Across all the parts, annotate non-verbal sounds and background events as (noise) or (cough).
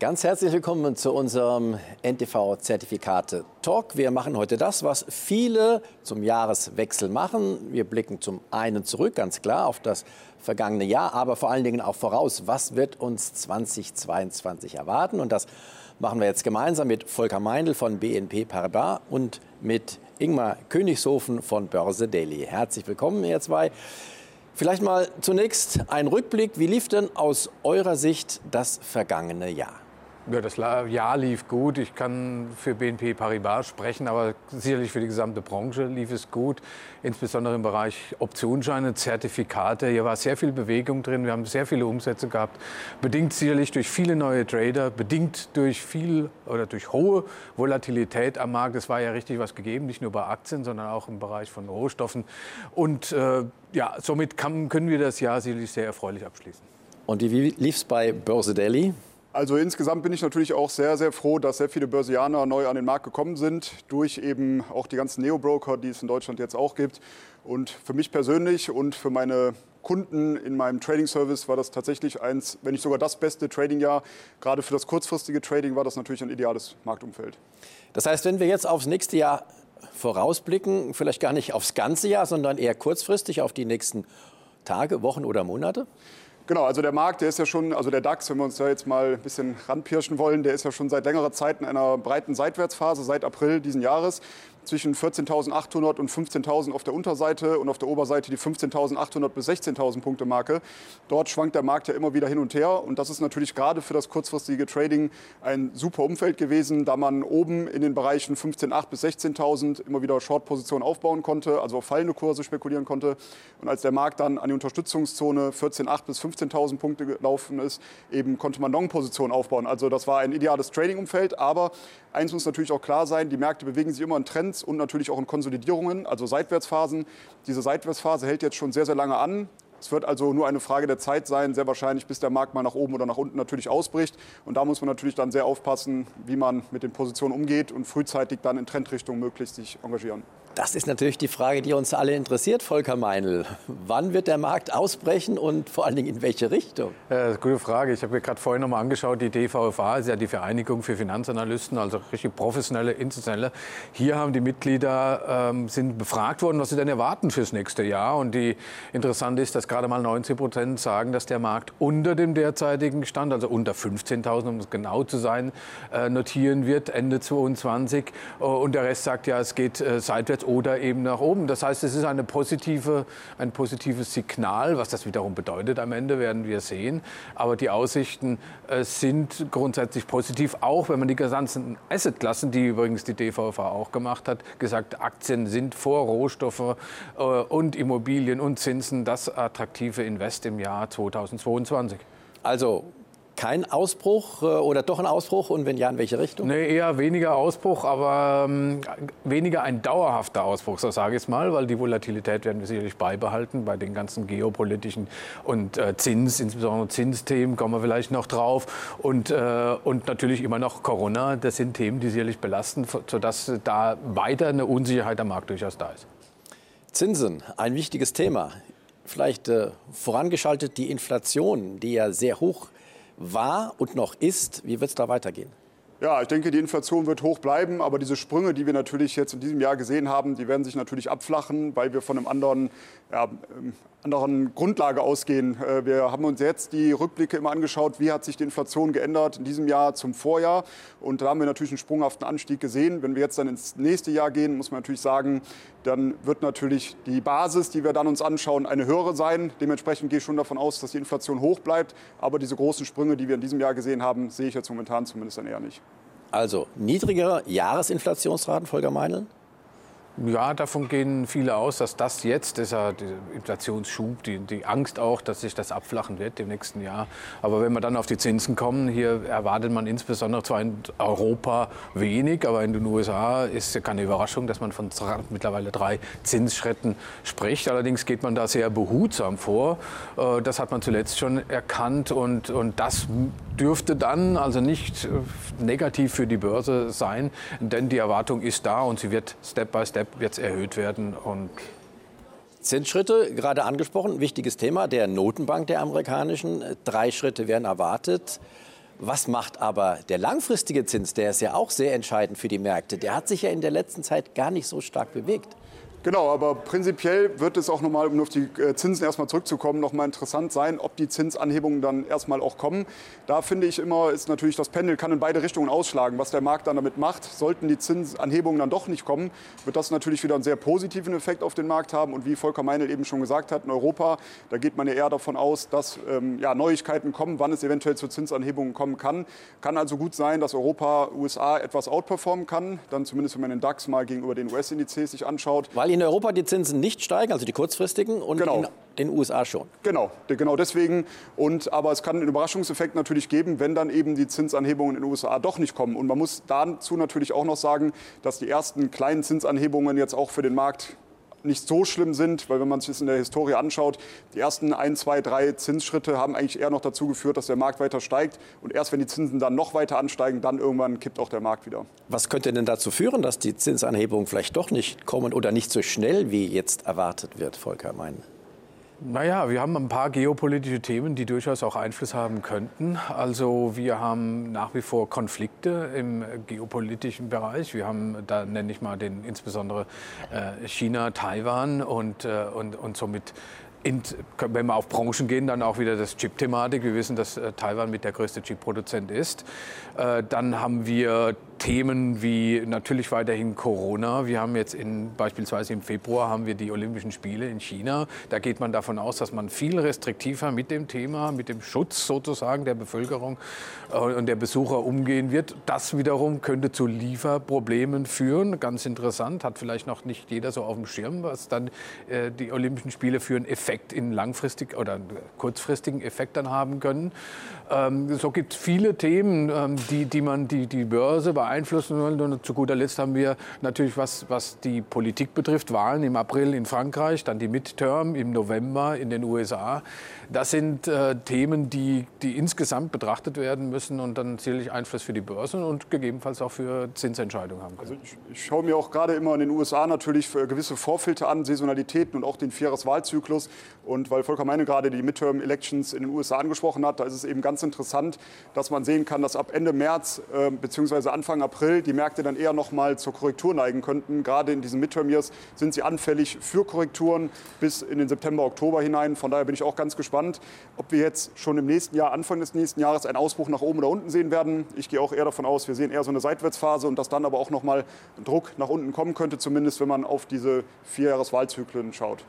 Ganz herzlich willkommen zu unserem NTV-Zertifikate-Talk. Wir machen heute das, was viele zum Jahreswechsel machen. Wir blicken zum einen zurück, ganz klar, auf das vergangene Jahr, aber vor allen Dingen auch voraus, was wird uns 2022 erwarten. Und das machen wir jetzt gemeinsam mit Volker Meindl von BNP Paribas und mit Ingmar Königshofen von Börse Daily. Herzlich willkommen, ihr zwei. Vielleicht mal zunächst ein Rückblick. Wie lief denn aus eurer Sicht das vergangene Jahr? Ja, das Jahr lief gut. Ich kann für BNP Paribas sprechen, aber sicherlich für die gesamte Branche lief es gut. Insbesondere im Bereich Optionsscheine, Zertifikate. Hier war sehr viel Bewegung drin. Wir haben sehr viele Umsätze gehabt. Bedingt sicherlich durch viele neue Trader, bedingt durch viel oder durch hohe Volatilität am Markt. Es war ja richtig was gegeben, nicht nur bei Aktien, sondern auch im Bereich von Rohstoffen. Und äh, ja, somit kann, können wir das Jahr sicherlich sehr erfreulich abschließen. Und wie lief es bei Börse Daily? Also insgesamt bin ich natürlich auch sehr, sehr froh, dass sehr viele Börsianer neu an den Markt gekommen sind, durch eben auch die ganzen Neo-Broker, die es in Deutschland jetzt auch gibt. Und für mich persönlich und für meine Kunden in meinem Trading-Service war das tatsächlich eins, wenn nicht sogar das beste Trading-Jahr. Gerade für das kurzfristige Trading war das natürlich ein ideales Marktumfeld. Das heißt, wenn wir jetzt aufs nächste Jahr vorausblicken, vielleicht gar nicht aufs ganze Jahr, sondern eher kurzfristig auf die nächsten Tage, Wochen oder Monate? Genau, also der Markt, der ist ja schon, also der DAX, wenn wir uns da jetzt mal ein bisschen ranpirschen wollen, der ist ja schon seit längerer Zeit in einer breiten Seitwärtsphase, seit April diesen Jahres zwischen 14.800 und 15.000 auf der Unterseite und auf der Oberseite die 15.800 bis 16.000 Punkte Marke. Dort schwankt der Markt ja immer wieder hin und her und das ist natürlich gerade für das kurzfristige Trading ein super Umfeld gewesen, da man oben in den Bereichen 15.800 bis 16.000 immer wieder Short-Positionen aufbauen konnte, also auf fallende Kurse spekulieren konnte. Und als der Markt dann an die Unterstützungszone 14.800 bis 15.000 Punkte gelaufen ist, eben konnte man Long-Positionen aufbauen. Also das war ein ideales Trading-Umfeld, aber eins muss natürlich auch klar sein, die Märkte bewegen sich immer in Trends und natürlich auch in Konsolidierungen, also Seitwärtsphasen. Diese Seitwärtsphase hält jetzt schon sehr, sehr lange an. Es wird also nur eine Frage der Zeit sein, sehr wahrscheinlich, bis der Markt mal nach oben oder nach unten natürlich ausbricht. Und da muss man natürlich dann sehr aufpassen, wie man mit den Positionen umgeht und frühzeitig dann in Trendrichtung möglichst sich engagieren. Das ist natürlich die Frage, die uns alle interessiert, Volker Meinl. Wann wird der Markt ausbrechen und vor allen Dingen in welche Richtung? Ja, gute Frage. Ich habe mir gerade vorhin noch mal angeschaut, die DVFA ist ja die Vereinigung für Finanzanalysten, also richtig professionelle, institutionelle. Hier haben die Mitglieder ähm, sind befragt worden, was sie denn erwarten fürs nächste Jahr. Und die interessant ist, dass gerade mal 19 Prozent sagen, dass der Markt unter dem derzeitigen Stand, also unter 15.000, um es genau zu sein, äh, notieren wird Ende 2022. Und der Rest sagt ja, es geht äh, seitwärts oder eben nach oben. Das heißt, es ist eine positive, ein positives Signal. Was das wiederum bedeutet am Ende, werden wir sehen. Aber die Aussichten äh, sind grundsätzlich positiv, auch wenn man die ganzen Assetklassen, die übrigens die DVV auch gemacht hat, gesagt, Aktien sind vor Rohstoffe äh, und Immobilien und Zinsen das attraktive Invest im Jahr 2022. Also kein Ausbruch äh, oder doch ein Ausbruch und wenn ja, in welche Richtung? Nee, eher weniger Ausbruch, aber ähm, weniger ein dauerhafter Ausbruch, so sage ich es mal, weil die Volatilität werden wir sicherlich beibehalten bei den ganzen geopolitischen und äh, Zins, insbesondere Zinsthemen, kommen wir vielleicht noch drauf und, äh, und natürlich immer noch Corona, das sind Themen, die sicherlich belasten, sodass da weiter eine Unsicherheit am Markt durchaus da ist. Zinsen, ein wichtiges Thema. Vielleicht äh, vorangeschaltet die Inflation, die ja sehr hoch ist war und noch ist. Wie wird es da weitergehen? Ja, ich denke, die Inflation wird hoch bleiben, aber diese Sprünge, die wir natürlich jetzt in diesem Jahr gesehen haben, die werden sich natürlich abflachen, weil wir von einem anderen ja, ähm, anderen Grundlage ausgehen. Äh, wir haben uns jetzt die Rückblicke immer angeschaut, wie hat sich die Inflation geändert in diesem Jahr zum Vorjahr. Und da haben wir natürlich einen sprunghaften Anstieg gesehen. Wenn wir jetzt dann ins nächste Jahr gehen, muss man natürlich sagen, dann wird natürlich die Basis, die wir dann uns anschauen, eine höhere sein. Dementsprechend gehe ich schon davon aus, dass die Inflation hoch bleibt. Aber diese großen Sprünge, die wir in diesem Jahr gesehen haben, sehe ich jetzt momentan zumindest dann eher nicht. Also niedrigere Jahresinflationsraten, Volker Meinl? Ja, davon gehen viele aus, dass das jetzt, dieser Inflationsschub, die, die, Angst auch, dass sich das abflachen wird im nächsten Jahr. Aber wenn wir dann auf die Zinsen kommen, hier erwartet man insbesondere zwar in Europa wenig, aber in den USA ist ja keine Überraschung, dass man von mittlerweile drei Zinsschritten spricht. Allerdings geht man da sehr behutsam vor. Äh, das hat man zuletzt schon erkannt und, und das dürfte dann also nicht äh, negativ für die Börse sein, denn die Erwartung ist da und sie wird Step by Step jetzt erhöht werden und Zinsschritte, gerade angesprochen, wichtiges Thema der Notenbank der amerikanischen. Drei Schritte werden erwartet. Was macht aber der langfristige Zins? Der ist ja auch sehr entscheidend für die Märkte. Der hat sich ja in der letzten Zeit gar nicht so stark bewegt. Genau, aber prinzipiell wird es auch nochmal, um auf die äh, Zinsen erstmal zurückzukommen, nochmal interessant sein, ob die Zinsanhebungen dann erstmal auch kommen. Da finde ich immer, ist natürlich das Pendel kann in beide Richtungen ausschlagen, was der Markt dann damit macht. Sollten die Zinsanhebungen dann doch nicht kommen, wird das natürlich wieder einen sehr positiven Effekt auf den Markt haben. Und wie Volker Meinl eben schon gesagt hat, in Europa, da geht man ja eher davon aus, dass ähm, ja, Neuigkeiten kommen, wann es eventuell zu Zinsanhebungen kommen kann. Kann also gut sein, dass Europa, USA etwas outperformen kann, dann zumindest wenn man den DAX mal gegenüber den US-Indizes sich anschaut. Weil in Europa die Zinsen nicht steigen, also die kurzfristigen, und genau. in den USA schon. Genau, genau deswegen. Und, aber es kann einen Überraschungseffekt natürlich geben, wenn dann eben die Zinsanhebungen in den USA doch nicht kommen. Und man muss dazu natürlich auch noch sagen, dass die ersten kleinen Zinsanhebungen jetzt auch für den Markt nicht so schlimm sind, weil wenn man sich das in der Historie anschaut, die ersten ein, zwei, drei Zinsschritte haben eigentlich eher noch dazu geführt, dass der Markt weiter steigt. Und erst wenn die Zinsen dann noch weiter ansteigen, dann irgendwann kippt auch der Markt wieder. Was könnte denn dazu führen, dass die Zinsanhebungen vielleicht doch nicht kommen oder nicht so schnell wie jetzt erwartet wird, Volker Mein? Naja, wir haben ein paar geopolitische Themen, die durchaus auch Einfluss haben könnten. Also wir haben nach wie vor Konflikte im geopolitischen Bereich. Wir haben, da nenne ich mal den insbesondere äh, China, Taiwan und, äh, und, und somit in, wenn wir auf Branchen gehen, dann auch wieder das Chip-Thematik. Wir wissen, dass äh, Taiwan mit der größte Chip-Produzent ist. Dann haben wir Themen wie natürlich weiterhin Corona. Wir haben jetzt in, beispielsweise im Februar haben wir die Olympischen Spiele in China. Da geht man davon aus, dass man viel restriktiver mit dem Thema, mit dem Schutz sozusagen der Bevölkerung äh, und der Besucher umgehen wird. Das wiederum könnte zu Lieferproblemen führen. Ganz interessant, hat vielleicht noch nicht jeder so auf dem Schirm, was dann äh, die Olympischen Spiele für einen Effekt in langfristig oder kurzfristigen Effekt dann haben können. Ähm, so gibt es viele Themen, ähm, die, die man die, die Börse beeinflussen will. Und zu guter Letzt haben wir natürlich, was, was die Politik betrifft, Wahlen im April in Frankreich, dann die Midterm im November in den USA. Das sind äh, Themen, die, die insgesamt betrachtet werden müssen und dann sicherlich Einfluss für die Börsen und gegebenenfalls auch für Zinsentscheidungen haben können. Also ich, ich schaue mir auch gerade immer in den USA natürlich gewisse Vorfilter an, Saisonalitäten und auch den Vierjahreswahlzyklus. Und weil Volker Meine gerade die Midterm-Elections in den USA angesprochen hat, da ist es eben ganz interessant, dass man sehen kann, dass ab Ende März äh, bzw. Anfang April die Märkte dann eher noch mal zur Korrektur neigen könnten. Gerade in diesen Midterm-Years sind sie anfällig für Korrekturen bis in den September, Oktober hinein. Von daher bin ich auch ganz gespannt gespannt, ob wir jetzt schon im nächsten Jahr, Anfang des nächsten Jahres, einen Ausbruch nach oben oder unten sehen werden. Ich gehe auch eher davon aus, wir sehen eher so eine Seitwärtsphase und dass dann aber auch noch mal Druck nach unten kommen könnte, zumindest wenn man auf diese Vierjahreswahlzyklen schaut.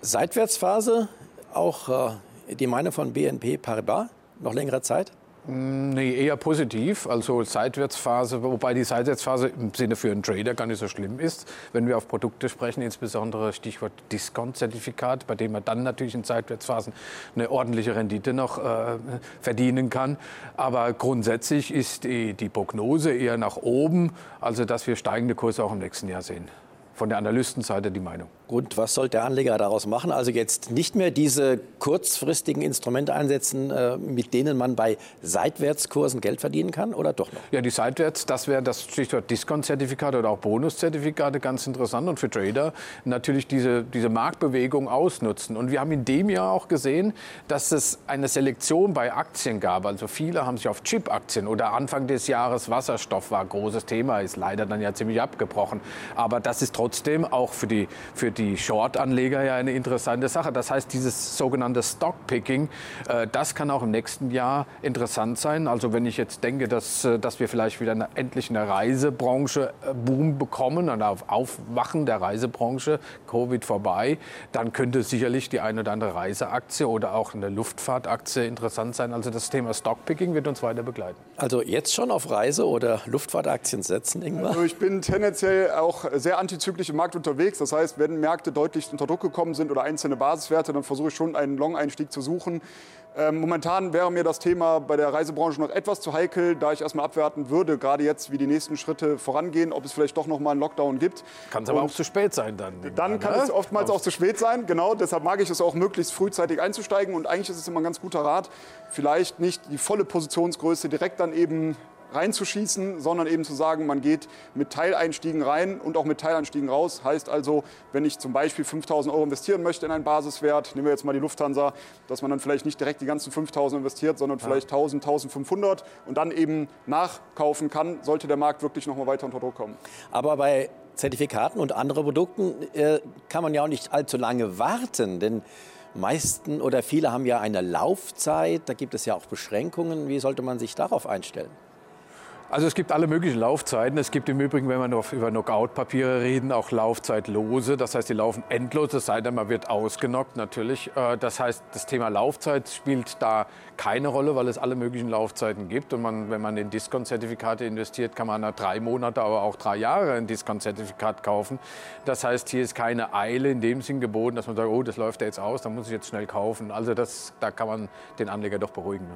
Seitwärtsphase, auch äh, die Meinung von BNP Paribas, noch längere Zeit? Nee, eher positiv, also Seitwärtsphase, wobei die Seitwärtsphase im Sinne für einen Trader gar nicht so schlimm ist. Wenn wir auf Produkte sprechen, insbesondere Stichwort Discount-Zertifikat, bei dem man dann natürlich in Seitwärtsphasen eine ordentliche Rendite noch äh, verdienen kann. Aber grundsätzlich ist die, die Prognose eher nach oben, also dass wir steigende Kurse auch im nächsten Jahr sehen. Von der Analystenseite die Meinung. Und was soll der Anleger daraus machen? Also jetzt nicht mehr diese kurzfristigen Instrumente einsetzen, äh, mit denen man bei Seitwärtskursen Geld verdienen kann oder doch noch? Ja, die Seitwärts, das wäre das Stichwort Discount-Zertifikate oder auch Bonuszertifikate ganz interessant und für Trader natürlich diese, diese Marktbewegung ausnutzen. Und wir haben in dem Jahr auch gesehen, dass es eine Selektion bei Aktien gab. Also viele haben sich auf Chip-Aktien oder Anfang des Jahres Wasserstoff war großes Thema, ist leider dann ja ziemlich abgebrochen. Aber das ist trotzdem auch für die, für die die Short-Anleger ja eine interessante Sache. Das heißt, dieses sogenannte Stockpicking, äh, das kann auch im nächsten Jahr interessant sein. Also wenn ich jetzt denke, dass, äh, dass wir vielleicht wieder eine, endlich eine Reisebranche äh, Boom bekommen, ein Aufwachen der Reisebranche, Covid vorbei, dann könnte sicherlich die eine oder andere Reiseaktie oder auch eine Luftfahrtaktie interessant sein. Also das Thema Stockpicking wird uns weiter begleiten. Also jetzt schon auf Reise- oder Luftfahrtaktien setzen, Ingmar? Also ich bin tendenziell auch sehr antizyklisch im Markt unterwegs. Das heißt, wenn Märkte deutlich unter Druck gekommen sind oder einzelne Basiswerte, dann versuche ich schon einen Long-Einstieg zu suchen. Ähm, momentan wäre mir das Thema bei der Reisebranche noch etwas zu heikel, da ich erstmal abwerten würde, gerade jetzt, wie die nächsten Schritte vorangehen, ob es vielleicht doch noch mal einen Lockdown gibt. Kann es aber auch zu spät sein dann. Dann kann ne? es oftmals auch zu spät sein, genau. Deshalb mag ich es auch möglichst frühzeitig einzusteigen und eigentlich ist es immer ein ganz guter Rat, vielleicht nicht die volle Positionsgröße direkt dann eben reinzuschießen, sondern eben zu sagen, man geht mit Teileinstiegen rein und auch mit Teileinstiegen raus. Heißt also, wenn ich zum Beispiel 5000 Euro investieren möchte in einen Basiswert, nehmen wir jetzt mal die Lufthansa, dass man dann vielleicht nicht direkt die ganzen 5000 investiert, sondern vielleicht 1000, 1500 und dann eben nachkaufen kann, sollte der Markt wirklich noch mal weiter unter Druck kommen. Aber bei Zertifikaten und anderen Produkten äh, kann man ja auch nicht allzu lange warten, denn meisten oder viele haben ja eine Laufzeit, da gibt es ja auch Beschränkungen. Wie sollte man sich darauf einstellen? Also es gibt alle möglichen Laufzeiten. Es gibt im Übrigen, wenn wir über Knockout-Papiere reden, auch Laufzeitlose. Das heißt, die laufen endlos, es sei denn, man wird ausgenockt natürlich. Äh, das heißt, das Thema Laufzeit spielt da keine Rolle, weil es alle möglichen Laufzeiten gibt. Und man, wenn man in Discount-Zertifikate investiert, kann man drei Monate, aber auch drei Jahre ein Discount-Zertifikat kaufen. Das heißt, hier ist keine Eile in dem Sinn geboten, dass man sagt, oh, das läuft ja jetzt aus, da muss ich jetzt schnell kaufen. Also das, da kann man den Anleger doch beruhigen.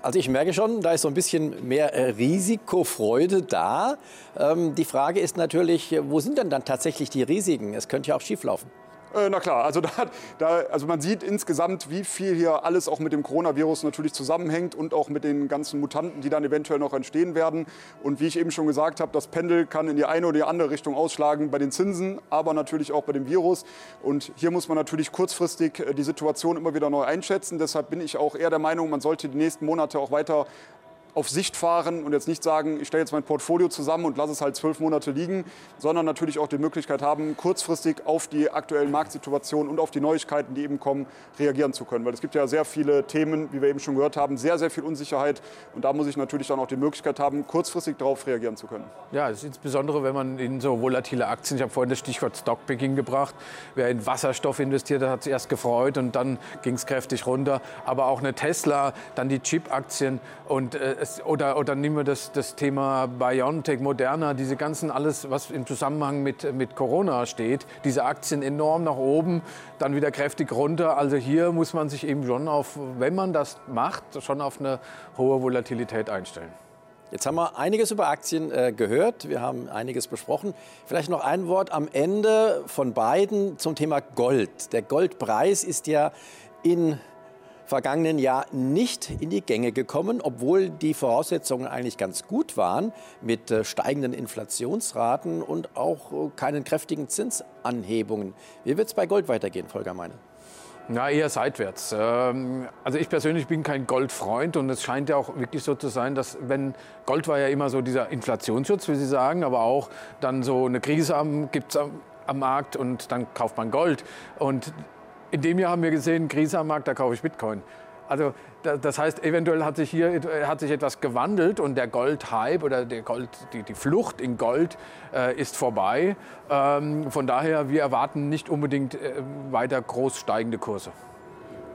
Also ich merke schon, da ist so ein bisschen mehr äh, Risikofreude da. Ähm, die Frage ist natürlich, wo sind denn dann tatsächlich die Risiken? Es könnte ja auch schieflaufen. Äh, na klar, also, (laughs) da, da, also man sieht insgesamt, wie viel hier alles auch mit dem Coronavirus natürlich zusammenhängt und auch mit den ganzen Mutanten, die dann eventuell noch entstehen werden. Und wie ich eben schon gesagt habe, das Pendel kann in die eine oder die andere Richtung ausschlagen bei den Zinsen, aber natürlich auch bei dem Virus. Und hier muss man natürlich kurzfristig äh, die Situation immer wieder neu einschätzen. Deshalb bin ich auch eher der Meinung, man sollte die nächsten Monate auch weiter auf Sicht fahren und jetzt nicht sagen, ich stelle jetzt mein Portfolio zusammen und lasse es halt zwölf Monate liegen, sondern natürlich auch die Möglichkeit haben, kurzfristig auf die aktuellen Marktsituationen und auf die Neuigkeiten, die eben kommen, reagieren zu können. Weil es gibt ja sehr viele Themen, wie wir eben schon gehört haben, sehr, sehr viel Unsicherheit. Und da muss ich natürlich dann auch die Möglichkeit haben, kurzfristig darauf reagieren zu können. Ja, insbesondere wenn man in so volatile Aktien, ich habe vorhin das Stichwort Stockpicking gebracht, wer in Wasserstoff investiert hat, hat sich erst gefreut und dann ging es kräftig runter. Aber auch eine Tesla, dann die Chip-Aktien und äh, es, oder, oder nehmen wir das, das Thema BioNTech, Moderna, diese ganzen, alles, was im Zusammenhang mit, mit Corona steht, diese Aktien enorm nach oben, dann wieder kräftig runter. Also hier muss man sich eben schon auf, wenn man das macht, schon auf eine hohe Volatilität einstellen. Jetzt haben wir einiges über Aktien äh, gehört, wir haben einiges besprochen. Vielleicht noch ein Wort am Ende von beiden zum Thema Gold. Der Goldpreis ist ja in vergangenen Jahr nicht in die Gänge gekommen, obwohl die Voraussetzungen eigentlich ganz gut waren mit äh, steigenden Inflationsraten und auch äh, keinen kräftigen Zinsanhebungen. Wie wird es bei Gold weitergehen, Volker Meine? Na, eher seitwärts. Ähm, also ich persönlich bin kein Goldfreund und es scheint ja auch wirklich so zu sein, dass wenn Gold war ja immer so dieser Inflationsschutz, wie Sie sagen, aber auch dann so eine Krise gibt es am, Markt und dann kauft man Gold. Und in dem Jahr haben wir gesehen, Krise am Markt, da kaufe ich Bitcoin. Also das heißt, eventuell hat sich hier hat sich etwas gewandelt und der Goldhype oder der Gold, die, die Flucht in Gold äh, ist vorbei. Ähm, von daher, wir erwarten nicht unbedingt äh, weiter groß steigende Kurse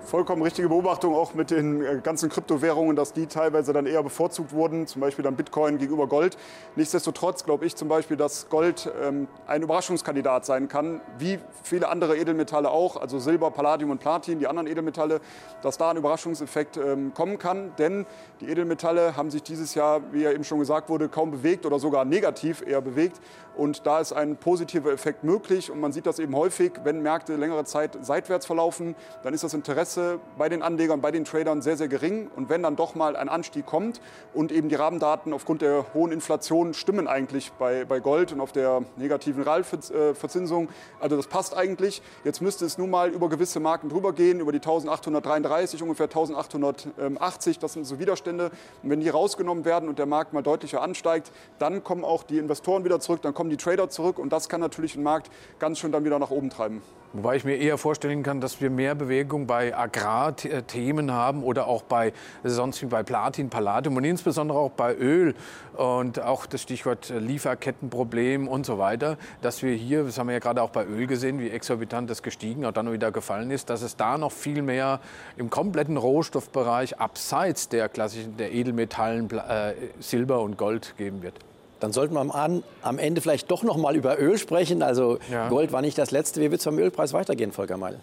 vollkommen richtige Beobachtung auch mit den äh, ganzen Kryptowährungen, dass die teilweise dann eher bevorzugt wurden, zum Beispiel dann Bitcoin gegenüber Gold. Nichtsdestotrotz glaube ich zum Beispiel, dass Gold ähm, ein Überraschungskandidat sein kann, wie viele andere Edelmetalle auch, also Silber, Palladium und Platin, die anderen Edelmetalle, dass da ein Überraschungseffekt ähm, kommen kann. Denn die Edelmetalle haben sich dieses Jahr, wie ja eben schon gesagt wurde, kaum bewegt oder sogar negativ eher bewegt. Und da ist ein positiver Effekt möglich. Und man sieht das eben häufig, wenn Märkte längere Zeit seitwärts verlaufen, dann ist das Interesse bei den Anlegern, bei den Tradern sehr, sehr gering. Und wenn dann doch mal ein Anstieg kommt und eben die Rahmendaten aufgrund der hohen Inflation stimmen eigentlich bei, bei Gold und auf der negativen Realverzinsung, also das passt eigentlich. Jetzt müsste es nun mal über gewisse Marken drüber gehen, über die 1833, ungefähr 1880, das sind so Widerstände. Und wenn die rausgenommen werden und der Markt mal deutlicher ansteigt, dann kommen auch die Investoren wieder zurück, dann kommen die Trader zurück und das kann natürlich den Markt ganz schön dann wieder nach oben treiben. Wobei ich mir eher vorstellen kann, dass wir mehr Bewegung bei Agrarthemen haben oder auch bei sonst wie bei Platin, Palladium und insbesondere auch bei Öl und auch das Stichwort Lieferkettenproblem und so weiter, dass wir hier, das haben wir ja gerade auch bei Öl gesehen, wie exorbitant das gestiegen und dann wieder gefallen ist, dass es da noch viel mehr im kompletten Rohstoffbereich abseits der klassischen der Edelmetallen äh, Silber und Gold geben wird. Dann sollten wir am, am Ende vielleicht doch noch mal über Öl sprechen. Also ja. Gold war nicht das Letzte. Wie wird es beim Ölpreis weitergehen, Volker Meile?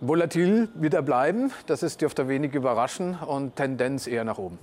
Volatil wird er bleiben. Das ist, dürfte wenig überraschen und Tendenz eher nach oben.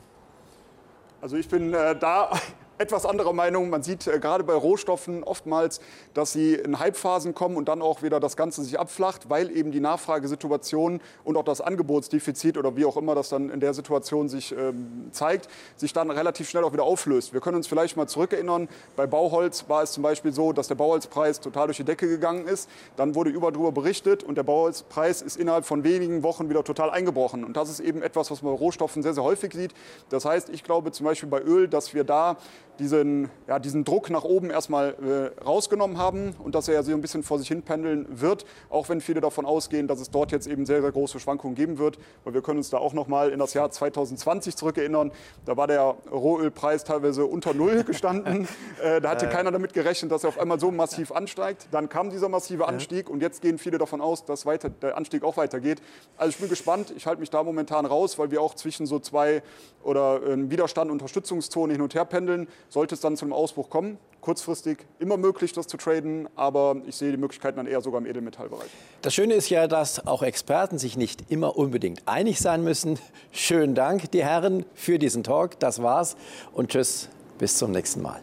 Also ich bin äh, da etwas anderer Meinung. Man sieht äh, gerade bei Rohstoffen oftmals, dass sie in Hypephasen kommen und dann auch wieder das Ganze sich abflacht, weil eben die Nachfragesituation und auch das Angebotsdefizit oder wie auch immer das dann in der Situation sich ähm, zeigt, sich dann relativ schnell auch wieder auflöst. Wir können uns vielleicht mal zurückerinnern, bei Bauholz war es zum Beispiel so, dass der Bauholzpreis total durch die Decke gegangen ist. Dann wurde über drüber berichtet und der Bauholzpreis ist innerhalb von wenigen Wochen wieder total eingebrochen. Und das ist eben etwas, was man bei Rohstoffen sehr, sehr häufig sieht. Das heißt, ich glaube zum Beispiel bei Öl, dass wir da diesen, ja, diesen Druck nach oben erstmal äh, rausgenommen haben und dass er ja so ein bisschen vor sich hin pendeln wird, auch wenn viele davon ausgehen, dass es dort jetzt eben sehr, sehr große Schwankungen geben wird. Weil wir können uns da auch noch mal in das Jahr 2020 zurückerinnern. Da war der Rohölpreis teilweise unter Null (laughs) gestanden. äh, da hatte keiner damit gerechnet, dass er auf einmal so massiv ansteigt. Dann kam dieser massive Anstieg und jetzt gehen viele davon aus, dass weiter, der Anstieg auch weitergeht. Also ich bin gespannt. Ich halte mich da momentan raus, weil wir auch zwischen so zwei oder äh, Widerstand- und Unterstützungszone hin und her pendeln. Sollte es dann zu einem Ausbruch kommen, kurzfristig immer möglich, das zu traden, aber ich sehe die Möglichkeiten dann eher sogar im Edelmetallbereich. Das Schöne ist ja, dass auch Experten sich nicht immer unbedingt einig sein müssen. Schönen Dank, die Herren, für diesen Talk. Das war's und tschüss, bis zum nächsten Mal.